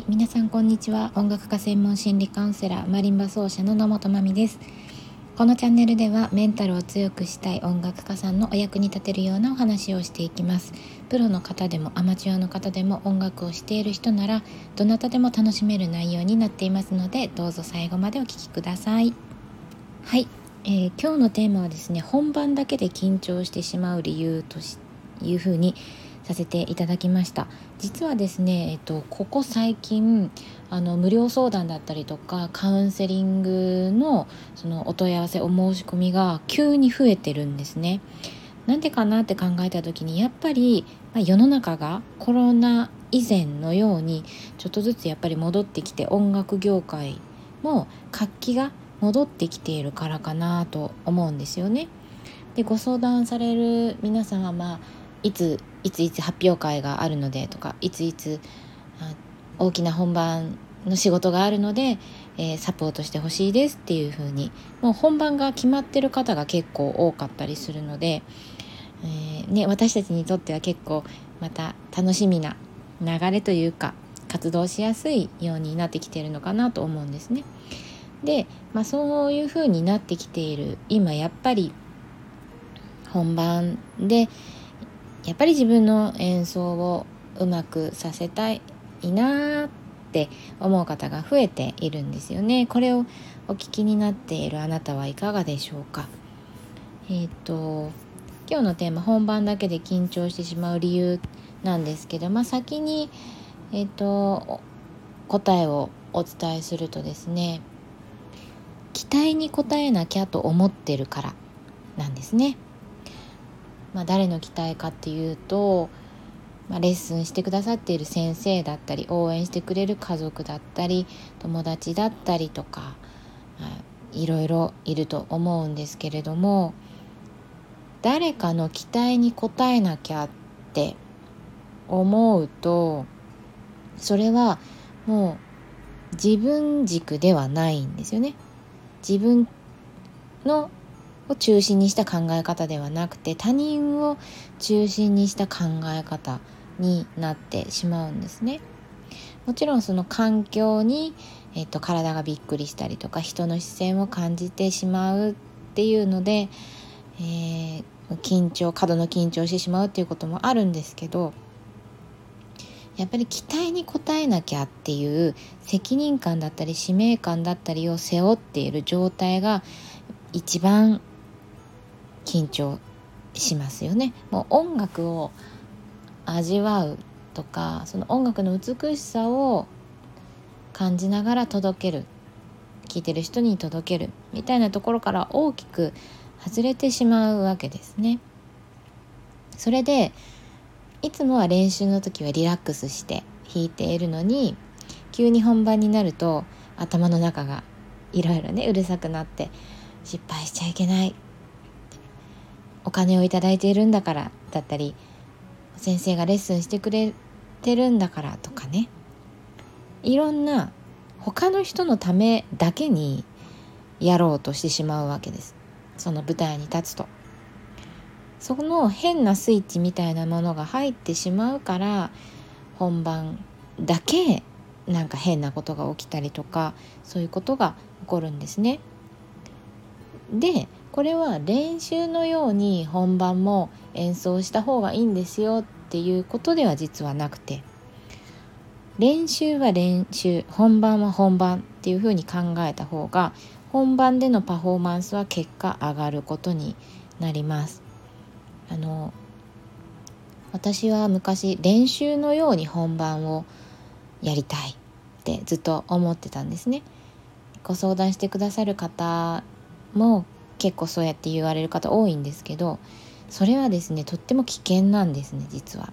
はい皆さんこんにちは。音楽家専門心理カウンセラーマリンバ奏者の野本真美です。このチャンネルではメンタルを強くしたい音楽家さんのお役に立てるようなお話をしていきます。プロの方でもアマチュアの方でも音楽をしている人ならどなたでも楽しめる内容になっていますのでどうぞ最後までお聴きください。はい、えー、今日のテーマはですね本番だけで緊張してしまう理由というふうにさせていただきました実はですね、えっと、ここ最近あの無料相談だったりとかカウンセリングのそのお問い合わせお申し込みが急に増えてるんですね。なんでかなって考えた時にやっぱり、まあ、世の中がコロナ以前のようにちょっとずつやっぱり戻ってきて音楽業界も活気が戻ってきているからかなと思うんですよね。でご相談される皆さんはまあいついついつ発表会があるのでとかいついつ大きな本番の仕事があるので、えー、サポートしてほしいですっていう風にもう本番が決まってる方が結構多かったりするので、えー、ね、私たちにとっては結構また楽しみな流れというか活動しやすいようになってきてるのかなと思うんですね。で、まあ、そういう風になってきている今やっぱり本番でやっぱり自分の演奏をうまくさせたいなって思う方が増えているんですよね。これをお聞きになっているあなたはいかがでしょうか？えっ、ー、と今日のテーマ本番だけで緊張してしまう理由なんですけど、まあ、先に、えっ、ー、と答えをお伝えするとですね期待に応えなきゃと思ってるからなんですね。まあ、誰の期待かっていうと、まあ、レッスンしてくださっている先生だったり応援してくれる家族だったり友達だったりとか、まあ、いろいろいると思うんですけれども誰かの期待に応えなきゃって思うとそれはもう自分軸ではないんですよね。自分のを中心にした考え方ではなくて他人を中心にした考え方になってしまうんですね。もちろんその環境に、えっと、体がびっくりしたりとか人の視線を感じてしまうっていうので、えー、緊張過度の緊張してしまうっていうこともあるんですけどやっぱり期待に応えなきゃっていう責任感だったり使命感だったりを背負っている状態が一番緊張しますよね。もう音楽を味わうとかその音楽の美しさを感じながら届ける聴いてる人に届けるみたいなところから大きく外れてしまうわけですね。それでいつもは練習の時はリラックスして弾いているのに急に本番になると頭の中がいろいろねうるさくなって失敗しちゃいけないお金を頂いているんだからだったり先生がレッスンしてくれてるんだからとかね。いろんな他の人のためだけにやろうとしてしまうわけです。その舞台に立つと。その変なスイッチみたいなものが入ってしまうから本番だけなんか変なことが起きたりとかそういうことが起こるんですね。でこれは練習のように本番も演奏した方がいいんですよっていうことでは実はなくて練習は練習本番は本番っていうふうに考えた方が本番でのパフォーマンスは結果上がることになります。あの私は昔練習のように本番をやりたいってずっと思ってたんですね。ご相談してくださる方も結構そうやって言われる方多いんですけどそれはですねとっても危険なんですね実は。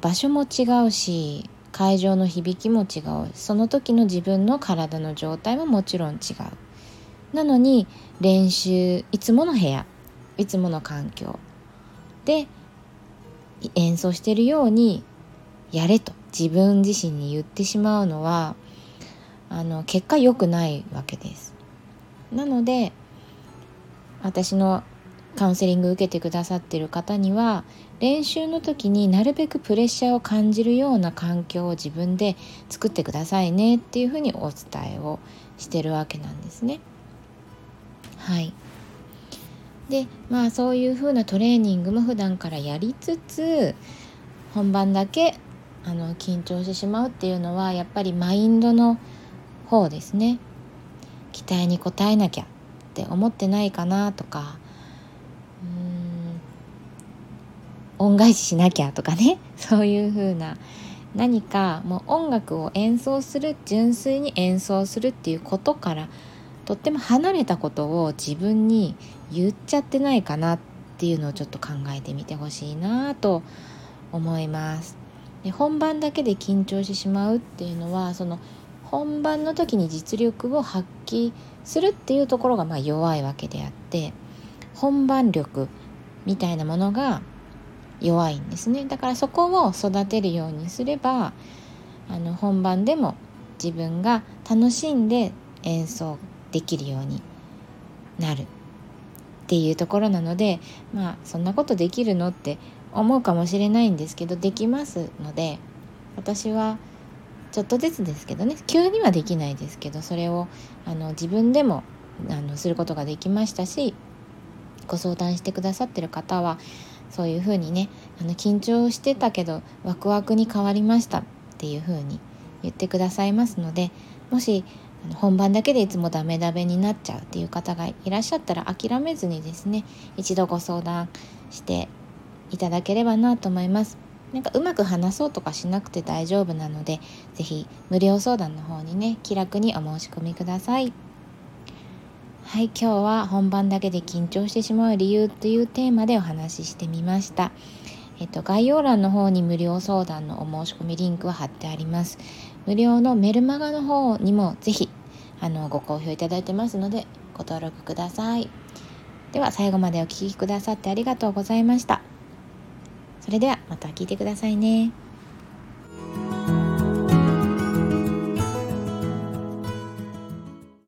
場所も違うし会場の響きも違う。その時の自分の体の状態ももちろん違う。なのに練習いつもの部屋いつもの環境で演奏してるようにやれと自分自身に言ってしまうのはあの結果良くないわけです。なので私のカウンセリング受けてくださってる方には練習の時になるべくプレッシャーを感じるような環境を自分で作ってくださいねっていうふうにお伝えをしてるわけなんですね。はいでまあそういうふうなトレーニングも普段からやりつつ本番だけあの緊張してしまうっていうのはやっぱりマインドの方ですね期待に応えなきゃって思ってないかなとかうん恩返ししなきゃとかね そういう風な何かもう音楽を演奏する純粋に演奏するっていうことからとっても離れたことを自分に言っちゃってないかなっていうのをちょっと考えてみてほしいなと思います。で本番だけで緊張してしまうっていうのはその本番の時に実力を発揮するっていうところがまあ弱いわけであって本番力みたいなものが弱いんですね。だからそこを育てるようにすればあの本番でも自分が楽しんで演奏できるようになるっていうところなのでまあそんなことできるのって思うかもしれないんですけどできますので私はちょっとずつですけどね急にはできないですけどそれをあの自分でもあのすることができましたしご相談してくださってる方はそういうふうにねあの緊張してたけどワクワクに変わりましたっていうふうに言ってくださいますのでもし本番だけでいつもダメダメになっちゃうっていう方がいらっしゃったら諦めずにですね一度ご相談していただければなと思います。なんかうまく話そうとかしなくて大丈夫なので是非無料相談の方にね気楽にお申し込みください。はい今日は本番だけで緊張してしまう理由というテーマでお話ししてみました。えっと、概要欄の方に無料相談のお申し込みリンクは貼ってあります。無料のメルマガの方にもぜひあのご好評いただいてますのでご登録ください。では最後までお聴きくださってありがとうございました。それではまた聞いてくださいね。